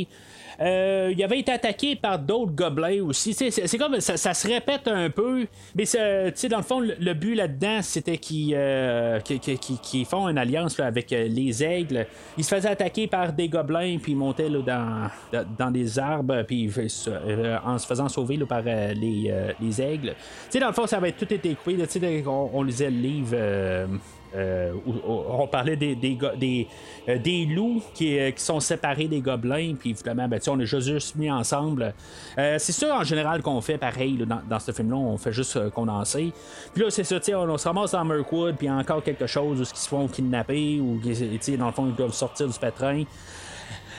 Euh, il avait été attaqué par d'autres gobelins aussi. C'est comme ça, se répète un peu, mais dans le fond, le, but là-dedans, c'était qu'ils euh, font une alliance avec euh, les aigles. Ils se faisaient attaquer par des gobelins, puis ils montaient dans, des arbres, puis en se faisant sauver par les, les aigles. dans le fond, ça avait tout été coupé. on, on lisait le livre euh, on parlait des, des, euh, loups qui, euh, qui, sont séparés des gobelins, puis évidemment, ben, on est juste mis ensemble. c'est ça en général qu'on fait pareil dans, dans, ce film-là, on fait juste condenser. Puis là, c'est ça, on, on se ramasse dans Mirkwood, puis encore quelque chose où ils se font kidnapper, ou dans le fond, ils doivent sortir du pétrin.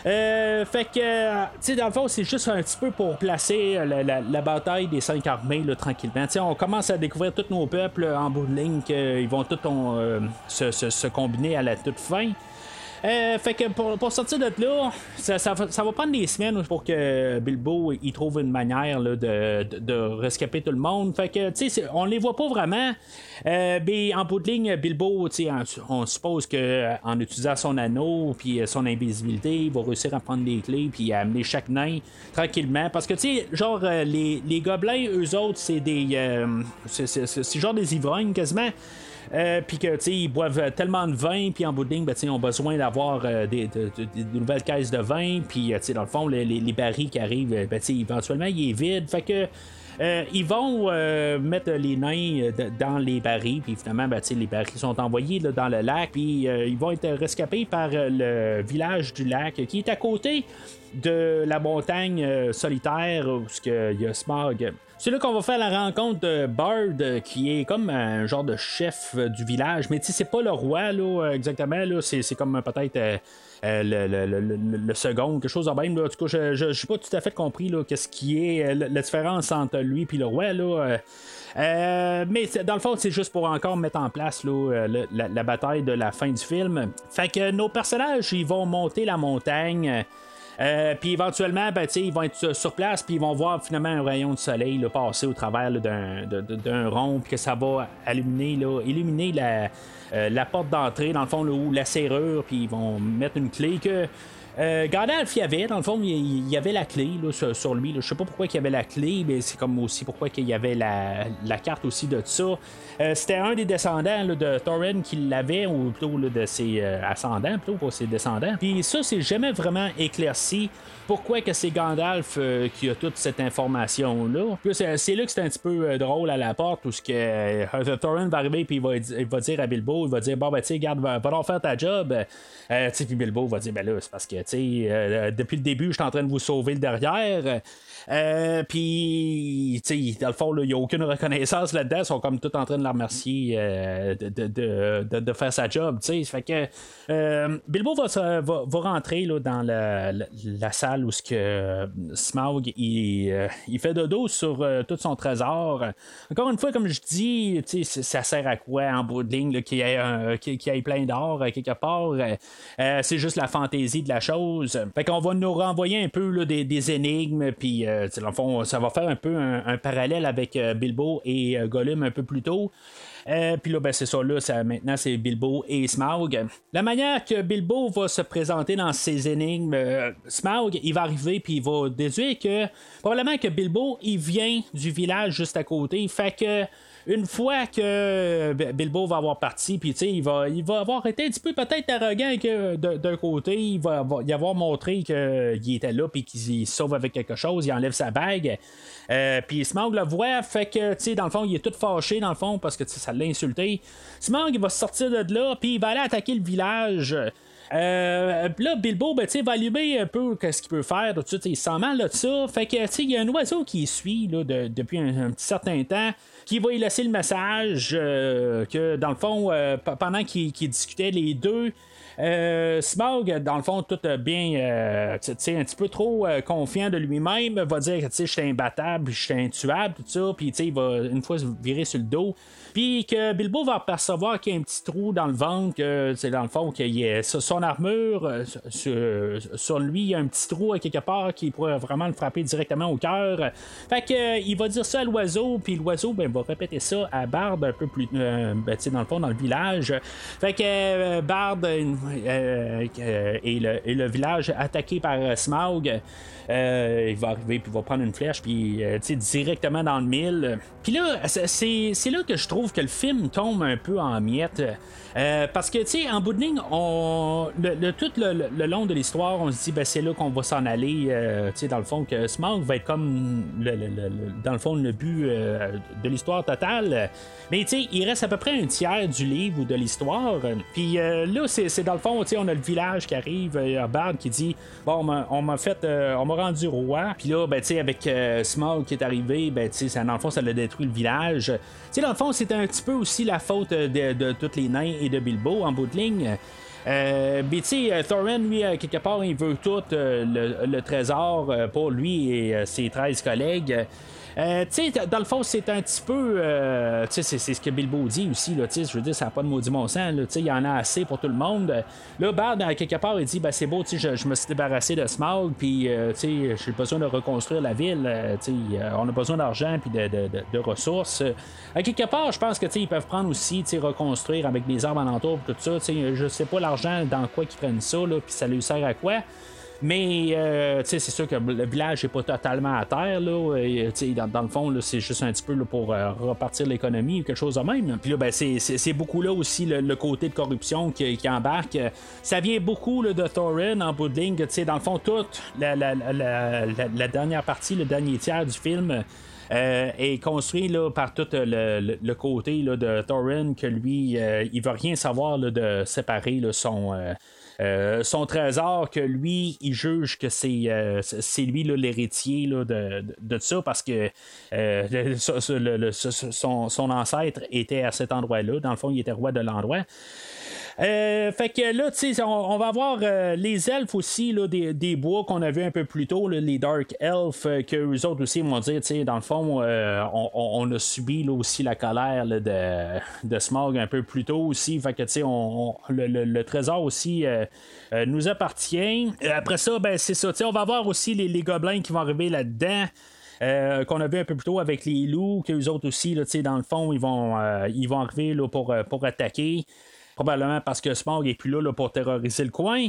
Euh, fait que, tu sais, dans le fond, c'est juste un petit peu pour placer euh, la, bataille des cinq armées là, tranquillement. sais on commence à découvrir tous nos peuples en bout de ligne qu'ils vont tous euh, se, combiner à la toute fin. Euh, fait que pour, sortir de là, ça, va prendre des semaines pour que Bilbo il trouve une manière de, rescaper tout le monde. Fait que, tu sais, on les voit pas vraiment. Euh, mais en bout de ligne, Bilbo, on suppose qu'en utilisant son anneau puis euh, son invisibilité, il va réussir à prendre les clés puis à amener chaque nain tranquillement. Parce que, tu sais, genre, les, les, gobelins, eux autres, c'est des. c'est genre des ivrognes quasiment. Euh, puis que ils boivent tellement de vin, puis en bout de ligne, ben, ils ont besoin d'avoir euh, des, nouvelles caisses de vin, puis euh, dans le fond, les, les, barils qui arrivent, ben, éventuellement, il est vide. Fait que. ils vont mettre les nains dans les barils, puis finalement, ben, les barils sont envoyés dans le lac, puis ils vont être rescapés par le village du lac qui est à côté de la montagne solitaire où il y a Smog. C'est là qu'on va faire la rencontre de Bard, euh, qui est comme un genre de chef euh, du village. Mais tu sais, c'est pas le roi, euh, exactement. C'est, comme peut-être le, second, quelque chose de même. En tout cas, je n'ai pas tout à fait compris qu'est-ce qui est la, différence entre lui et le roi. Mais dans le fond, c'est juste pour encore mettre en place là, la, bataille de la fin du film. Fait que nos personnages, ils vont monter la montagne. Euh, puis éventuellement, ben, ils vont être sur place, puis ils vont voir finalement un rayon de soleil là, passer au travers d'un rond, puis que ça va illuminer, là, illuminer la, euh, la porte d'entrée, dans le fond, ou la serrure, puis ils vont mettre une clé que euh, Gandalf, il y avait, dans le fond, il y avait la clé sur, lui. Je sais pas pourquoi il y avait la clé, mais c'est comme aussi pourquoi il y avait la, carte aussi de ça. Euh, c'était un des descendants de Thorin qui l'avait, ou plutôt de ses euh, ascendants, plutôt pour ses descendants. Puis ça, c'est jamais vraiment éclairci pourquoi que c'est Gandalf qui a toute cette information-là. c'est là que c'est un petit peu drôle à la porte, où ce que Thorin va arriver, puis il va, dire à Bilbo, il va dire, bon, ben, tu sais, garde, va, va faire ta job. puis Bilbo va dire, ben là, c'est parce que, tu depuis le début, je suis en train de vous sauver le derrière. Euh, puis, tu sais, dans le fond, il n'y a aucune reconnaissance là-dedans. Ils sont comme tout en train de la remercier euh, de, faire sa job. Tu sais, fait que euh, Bilbo va, va, rentrer là, dans la, salle où ce que Smaug il, il, fait dodo sur tout son trésor. Encore une fois, comme je dis, tu sais, ça sert à quoi en bout de ligne qu'il y, ait, plein d'or quelque part? c'est juste la fantaisie de la chose. Fait qu'on va nous renvoyer un peu là, des, des énigmes, puis euh, fond, ça va faire un peu un, parallèle avec euh, Bilbo et euh, Gollum un peu plus tôt. puis là, ben, c'est ça, là, maintenant, c'est Bilbo et Smaug. La manière que Bilbo va se présenter dans ses énigmes, Smaug, il va arriver, puis il va déduire que probablement que Bilbo, il vient du village juste à côté. Fait que une fois que Bilbo va avoir parti, puis il va, il va avoir été un petit peu peut-être arrogant d'un côté, il va, y avoir montré qu'il était là, puis qu'il sauve avec quelque chose, il enlève sa bague. Euh, puis Smog le voit, fait que, tu sais, dans le fond, il est tout fâché, dans le fond, parce que ça l'a insulté. Smog, il va sortir de là, puis il va aller attaquer le village. Euh, là, Bilbo, ben, va allumer un peu ce qu'il peut faire. Tout il sent mal de ça. Fait que, il y a un oiseau qui suit là, depuis un, certain temps qui va y laisser le message euh, que, dans le fond, euh, pendant qu'ils discutaient les deux, euh, Smog, dans le fond, tout bien, euh, un petit peu trop confiant de lui-même, va dire que je suis imbattable, je suis intuable, tout ça, puis il va une fois se virer sur le dos. Puis que Bilbo va percevoir qu'il y a un petit trou dans le ventre, que c'est dans le fond qu'il y a son armure, euh, sur, lui, il y a un petit trou à quelque part qui pourrait vraiment le frapper directement au cœur. Fait que euh, il va dire ça à l'oiseau, puis l'oiseau ben, va répéter ça à Bard un peu plus euh, ben, dans le fond dans le village. Fait que Et, le, et le village attaqué par Smaug. Euh, il va arriver, puis il va prendre une flèche, puis euh, directement dans le mille. Puis là, c'est là que je trouve que le film tombe un peu en miettes. Euh, parce que, tu sais, en bout de ligne, on, le, tout le, long de l'histoire, on se dit, ben, c'est là qu'on va s'en aller. tu sais, dans le fond, que Smog va être comme, dans le fond, le but de l'histoire totale. Mais, tu sais, il reste à peu près un tiers du livre ou de l'histoire. Puis là, c'est dans le fond, tu sais, on a le village qui arrive, Bard qui dit, bon, on m'a fait, on rendu roi. Puis là, ben, tu sais, avec euh, Smog qui est arrivé, ben, tu sais, dans le fond, ça a détruit le village. Tu sais, dans le fond, c'était un petit peu aussi la faute de, de, tous les nains de Bilbo en bout de ligne. Euh, sais, Thorin, lui, quelque part, il veut tout euh, le, trésor pour lui et ses 13 collègues. Euh, tu sais, dans le fond, c'est un petit peu. Euh, tu sais, c'est ce que Bilbo dit aussi. Là, je veux dire, ça n'a pas de maudit mon sang. Il y en a assez pour tout le monde. Là, Bard, quelque part, il dit ben, c'est beau, je, je me suis débarrassé de Smaug, puis euh, j'ai besoin de reconstruire la ville. on a besoin d'argent puis de, de, de, ressources. À quelque part, je pense que ils peuvent prendre aussi, reconstruire avec des armes alentours, tout ça. Je sais pas l'argent dans quoi ils prennent ça, puis ça lui sert à quoi. Mais euh, c'est sûr que le village n'est pas totalement à terre. Là, dans, dans, le fond, c'est juste un petit peu pour euh, repartir l'économie ou quelque chose de même. Puis là, ben, c'est beaucoup là aussi le, côté de corruption qui, embarque. Ça vient beaucoup là, de Thorin en bout de ligne. Dans le fond, toute la, dernière partie, le dernier tiers du film. Euh, est construit là, par tout le, côté là, de Thorin que lui, il veut rien savoir de séparer son, euh, son trésor que lui, il juge que c'est, euh, lui l'héritier de, de, ça parce que euh, son, son, ancêtre était à cet endroit-là. Dans le fond, il était roi de l'endroit. Euh, fait que là, tu sais, on, va avoir euh, les elfes aussi, là, des, bois qu'on a vu un peu plus tôt, les Dark Elves, euh, que eux autres aussi vont dire, tu sais, dans le fond, fond, on, a subi là, aussi la colère de, de Smog un peu plus tôt aussi. Fait que, tu sais, on, le, trésor aussi nous appartient. Après ça, ben, c'est ça. On va voir aussi les, les gobelins qui vont arriver là-dedans. Qu'on a vu un peu plus tôt avec les loups, qu'eux autres aussi, là, dans le fond, ils vont, ils vont arriver là, pour, pour attaquer. Probablement parce que Smog est plus là, pour terroriser le coin.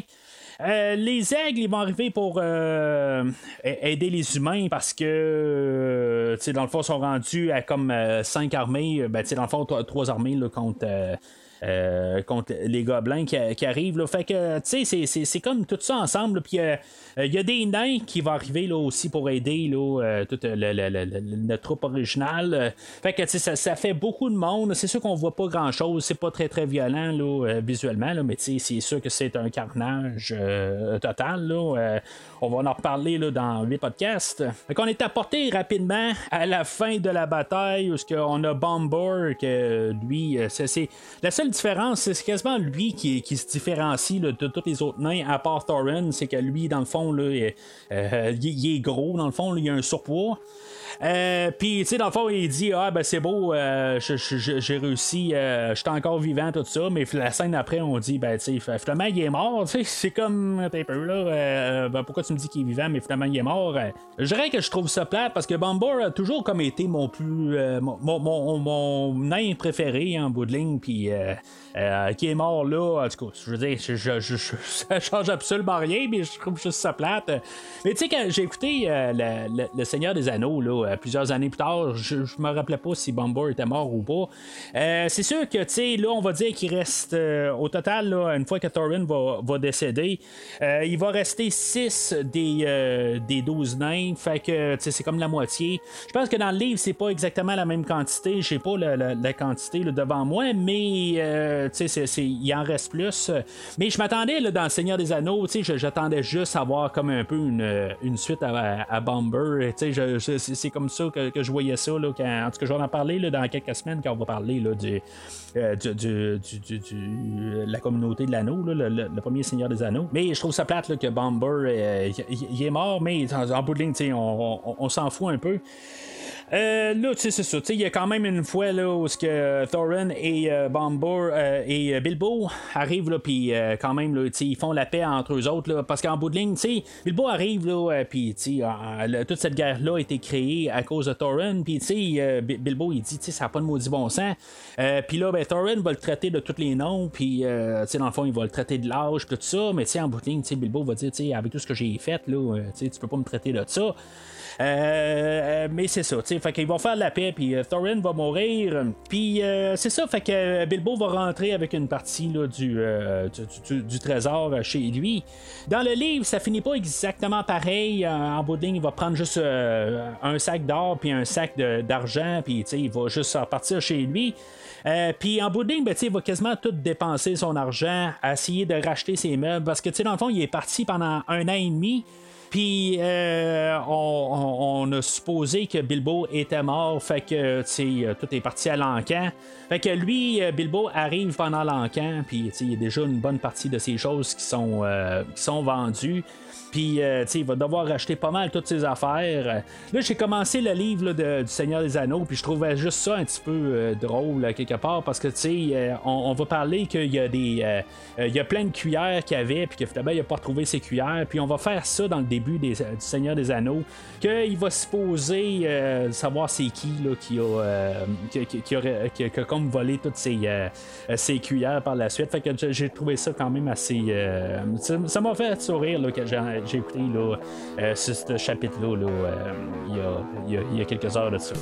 les aigles, ils vont arriver pour aider les humains parce que, dans le fond, ils sont rendus à comme cinq armées. Ben, dans le fond, trois armées contre euh, contre les gobelins qui, arrivent. Là. Fait que, tu sais, c'est comme tout ça ensemble. Puis, euh, il y a des nains qui vont arriver là, aussi pour aider là, euh, toute la, troupe originale. Fait que, ça, ça fait beaucoup de monde. C'est sûr qu'on voit pas grand-chose. C'est pas très, très violent là, visuellement, là, mais c'est sûr que c'est un carnage total. Là. on va en reparler là, dans les podcasts. Fait qu'on est apporté rapidement à la fin de la bataille où on a Bomber, que lui, c'est la seule différence, c'est quasiment lui qui, se différencie de tous les autres nains, à part Thorin, c'est que lui, dans le fond, là, euh, il, est gros, dans le fond, il il a un surpoids. Euh, puis, tu sais, dans le fond, il dit Ah, ben c'est beau, euh, j'ai réussi, euh, je suis encore vivant, tout ça. Mais la scène après, on dit Ben, tu sais, finalement, il est mort. C'est comme un peu là. ben, pourquoi tu me dis qu'il est vivant, mais finalement, il est mort? Je dirais que je trouve ça plate parce que Bomber a toujours comme été mon plus. Mon, mon, nain préféré en bout de ligne. Puis, qui est mort là, en tout cas, je veux dire, je, ça change absolument rien, mais je trouve juste ça plate. Mais tu sais, quand j'ai écouté le Seigneur des Anneaux, là, euh, plusieurs années plus tard. Je, me rappelais pas si Bomber était mort ou pas. Euh, c'est sûr que, tu sais, là, on va dire qu'il reste, euh, au total, une fois que Thorin va, décéder, il va rester 6 des, des 12 nains. Fait que, tu sais, c'est comme la moitié. Je pense que dans le livre, c'est pas exactement la même quantité. Je sais pas la, quantité devant moi, mais, tu sais, il en reste plus. Mais je m'attendais, dans Le Seigneur des Anneaux, tu sais, j'attendais juste à voir comme un peu une, suite à, Bomber. Tu sais, c'est comme ça que, je voyais ça. Là, en tout cas, je vais en parler là, dans quelques semaines quand on va parler là, euh, la communauté de l'anneau, le, premier Seigneur des Anneaux. Mais je trouve ça plate que Bomber euh, il est mort, mais en, bout de ligne, on s'en fout un peu. Euh, là, tu sais, c'est ça. Il y a quand même une fois là, où que Thorin et euh, euh, et Bilbo arrivent, là, puis quand même, là, ils font la paix entre eux autres, là, parce qu'en bout de ligne, Bilbo arrive, là, puis toute cette guerre-là a été créée à cause de Thorin, puis Bilbo, il dit, ça n'a pas de maudit bon sens. puis là, ben, Thorin va le traiter de tous les noms, puis, dans le fond, il va le traiter de l'âge, tout ça, mais en bout de ligne, Bilbo va dire, avec tout ce que j'ai fait, là, tu peux pas me traiter de ça. Euh, euh, mais c'est ça, tu sais, fait qu'ils vont faire la paix, puis euh, Thorin va mourir, puis c'est ça, fait que Bilbo va rentrer avec une partie là, du, du, trésor chez lui. Dans le livre, ça finit pas exactement pareil. En bout il va prendre juste un sac d'or, puis un sac d'argent, puis il va juste repartir chez lui. puis en bout de ben, il va quasiment tout dépenser son argent essayer de racheter ses meubles parce que dans le fond, il est parti pendant un an et demi. Puis euh, on, a supposé que Bilbo était mort, fait que euh, tout est parti à l'encan. Fait que lui, euh, Bilbo arrive pendant l'encan, puis il y a déjà une bonne partie de ces choses qui sont, qui sont vendues. Puis, euh, il va devoir racheter pas mal toutes ses affaires. Là, j'ai commencé le livre du Seigneur des Anneaux, puis je trouvais juste ça un petit peu euh, drôle, quelque part, parce que, tu sais, euh, on, va parler qu'il y a des. il y a plein de cuillères qu'il y avait, puis que finalement, il n'a pas retrouvé ses cuillères. Puis, on va faire ça dans le début du Seigneur des Anneaux, qu'il va se poser savoir c'est qui, là, qui a, qui, aurait, qui, a comme volé toutes ses, ses cuillères par la suite. Fait que j'ai trouvé ça quand même assez. ça m'a fait sourire, là, que j'ai j'ai écouté là, euh, ce, chapitre-là là, euh, il, y a, quelques heures de ça.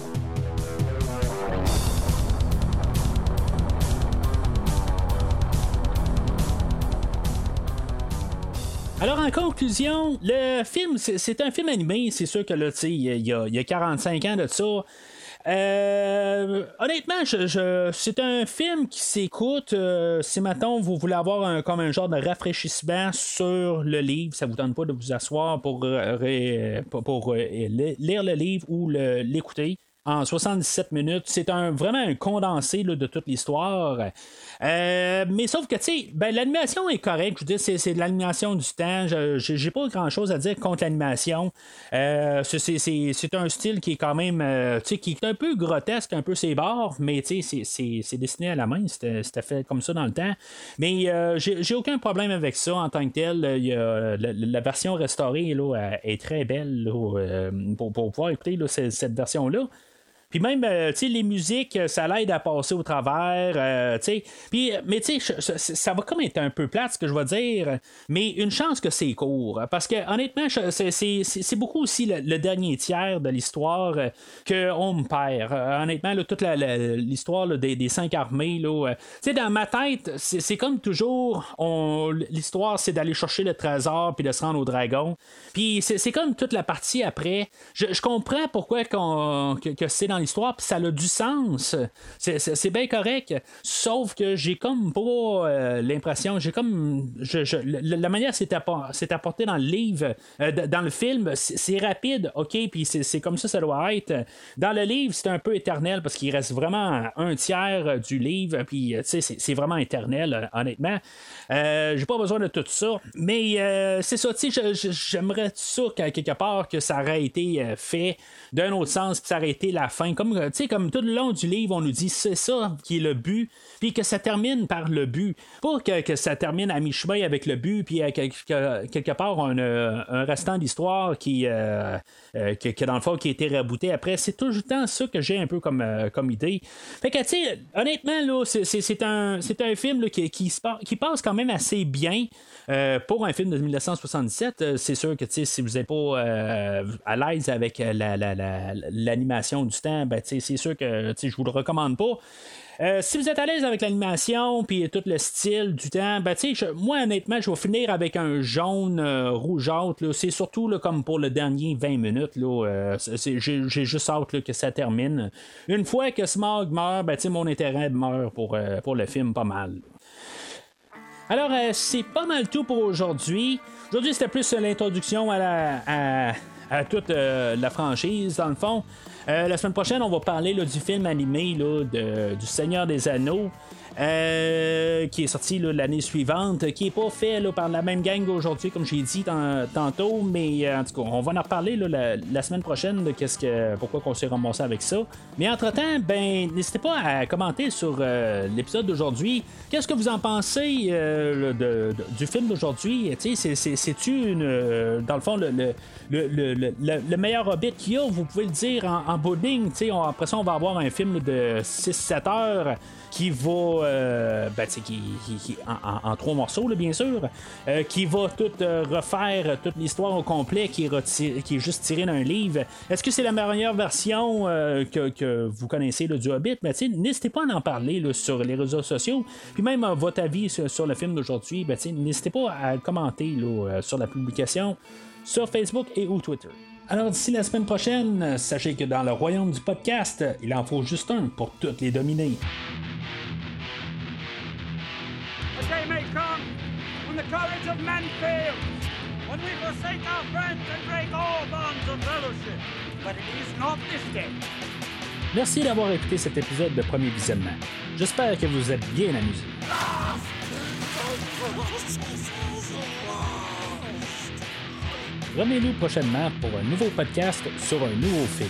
Alors, en conclusion, le film, c'est un film animé. C'est sûr que là, il y, y a 45 ans de ça. Euh, honnêtement, c'est un film qui s'écoute. Euh, si maintenant vous voulez avoir un, comme un genre de rafraîchissement sur le livre, ça vous donne pas de vous asseoir pour, euh, lire le livre ou l'écouter. en 77 minutes. C'est un, vraiment un condensé de toute l'histoire. Euh, mais sauf que, tu sais, ben, l'animation est correcte. Je veux dire, c'est, de l'animation du temps. Je, j'ai pas grand chose à dire contre l'animation. Euh, c'est, un style qui est quand même, euh, tu sais, qui est un peu grotesque, un peu ses bords, mais tu sais, c'est, dessiné à la main. C'était, fait comme ça dans le temps. Mais j'ai, aucun problème avec ça en tant que tel. la, version restaurée là, est très belle pour, pouvoir écouter cette version-là. Puis même, euh, tu sais, les musiques, euh, ça l'aide à passer au travers, euh, tu sais. Puis, mais tu sais, ça va comme être un peu plate, ce que je vais dire, mais une chance que c'est court. Parce que, honnêtement, c'est beaucoup aussi le, dernier tiers de l'histoire qu'on me perd. honnêtement, toute l'histoire des, cinq armées, tu sais, dans ma tête, c'est comme toujours, l'histoire, c'est d'aller chercher le trésor puis de se rendre au dragon. Puis, c'est comme toute la partie après. Je, comprends pourquoi que c'est dans l'histoire, puis ça a du sens. C'est bien correct. Sauf que j'ai comme pas euh, l'impression, j'ai comme. Je, la manière c'est apporté dans le livre, euh, dans le film, c'est rapide, ok, puis c'est comme ça, ça doit être. Dans le livre, c'est un peu éternel parce qu'il reste vraiment un tiers du livre, puis c'est vraiment éternel, honnêtement. Euh, j'ai pas besoin de tout ça, mais c'est ça, tu sais, j'aimerais ça quelque part que ça aurait été fait d'un autre sens, puis ça aurait été la fin comme, euh, comme tout le long du livre, on nous dit c'est ça qui est le but, puis que ça termine par le but. Pas que, ça termine à mi-chemin avec le but, puis quelque part un, euh, restant d'histoire qui, euh, que, dans le fond, qui a été rabouté après. C'est tout le temps ça que j'ai un peu comme, comme idée. Fait que, tu sais, honnêtement, là, c'est, un, un film qui, qui, qui, passe quand même assez bien. pour un film de 1977, c'est sûr que si vous n'êtes pas à l'aise avec l'animation du temps, ben, c'est sûr que je vous le recommande pas. Euh, si vous êtes à l'aise avec l'animation puis tout le style du temps, ben, moi honnêtement, je vais finir avec un jaune euh, rougeâtre. C'est surtout comme pour le dernier 20 minutes. Euh, j'ai juste hâte que ça termine. Une fois que Smog meurt, ben, mon intérêt meurt pour, pour le film pas mal. Alors, c'est pas mal tout pour aujourd'hui. Aujourd'hui, c'était plus l'introduction à, la, à toute la franchise, dans le fond. Euh, la semaine prochaine, on va parler du film animé du Seigneur des Anneaux. Euh, qui est sorti l'année suivante, qui est pas fait par la même gang aujourd'hui, comme j'ai dit tantôt, mais euh, en tout cas, on va en reparler la, semaine prochaine de qu'est-ce que, pourquoi on s'est ramassé avec ça. Mais entre-temps, ben, n'hésitez pas à commenter sur euh, l'épisode d'aujourd'hui. Qu'est-ce que vous en pensez du film d'aujourd'hui? C'est-tu, dans le fond, le, le, meilleur Hobbit qu'il y a? Vous pouvez le dire en, en bout après ça, on va avoir un film de 6-7 heures qui va, euh, ben, qui, en, trois morceaux, bien sûr, euh, qui va tout euh, refaire toute l'histoire au complet, qui est, juste tiré d'un livre. Est-ce que c'est la meilleure version que, vous connaissez du Hobbit? Ben, n'hésitez pas à en parler sur les réseaux sociaux. Puis même votre avis sur, le film d'aujourd'hui, ben, n'hésitez pas à commenter sur la publication sur Facebook et ou Twitter. Alors d'ici la semaine prochaine, sachez que dans le royaume du podcast, il en faut juste un pour toutes les dominer. When the courage of men fails, when we forsake our friends and break all bonds of fellowship. But it is not this day. Merci d'avoir écouté cet épisode de Premier Visionnement. J'espère que vous êtes bien amusés. Revenez-nous prochainement pour un nouveau podcast sur un nouveau film.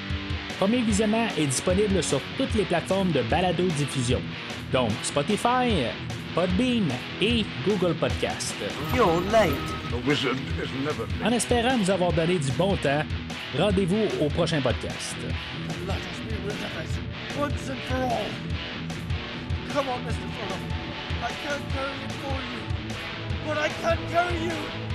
Premier visionnement est disponible sur toutes les plateformes de balado-diffusion, donc Spotify, Podbean et Google Podcast. En espérant vous avoir donné du bon temps, rendez-vous au prochain podcast. Come on, Mr. I can't carry it for you, but I can carry you.